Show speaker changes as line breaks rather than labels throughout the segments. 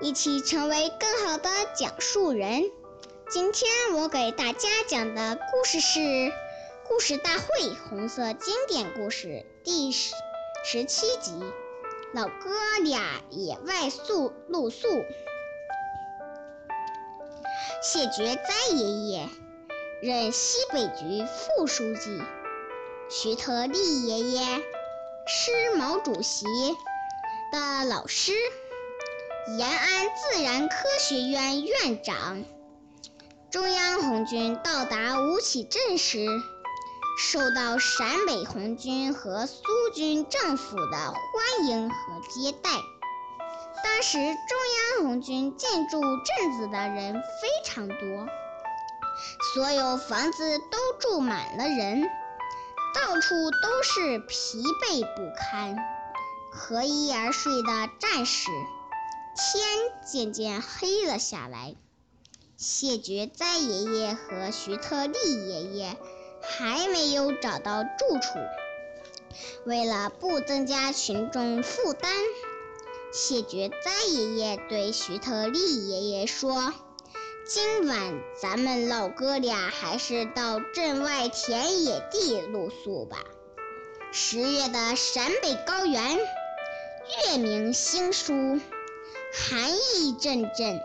一起成为更好的讲述人。今天我给大家讲的故事是《故事大会红色经典故事》第十十七集《老哥俩野外宿露宿》。谢觉哉爷爷任西北局副书记，徐特立爷爷是毛主席的老师。延安自然科学院院长，中央红军到达吴起镇时，受到陕北红军和苏军政府的欢迎和接待。当时中央红军进驻镇子的人非常多，所有房子都住满了人，到处都是疲惫不堪、合衣而睡的战士。天渐渐黑了下来，谢觉哉爷爷和徐特立爷爷还没有找到住处。为了不增加群众负担，谢觉哉爷爷对徐特立爷爷说：“今晚咱们老哥俩还是到镇外田野地露宿吧。十月的陕北高原，月明星疏。”寒意阵阵，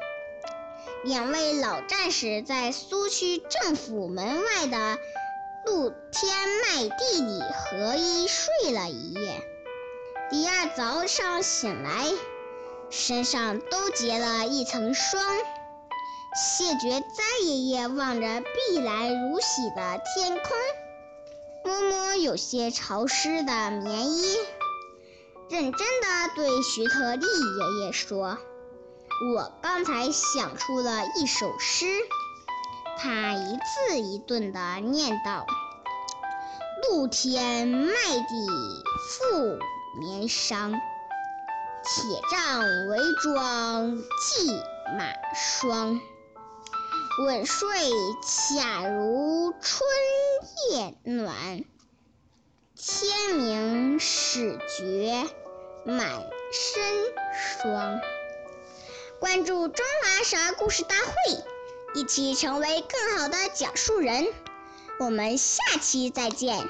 两位老战士在苏区政府门外的露天麦地里合衣睡了一夜。第二早上醒来，身上都结了一层霜。谢觉哉爷爷望着碧蓝如洗的天空，摸摸有些潮湿的棉衣。认真的对徐特立爷爷说：“我刚才想出了一首诗。”他一字一顿地念道：“露天麦地覆棉裳，铁杖围庄系马霜。稳睡恰如春夜暖，天明始觉。”满身霜。关注中华少儿故事大会，一起成为更好的讲述人。我们下期再见。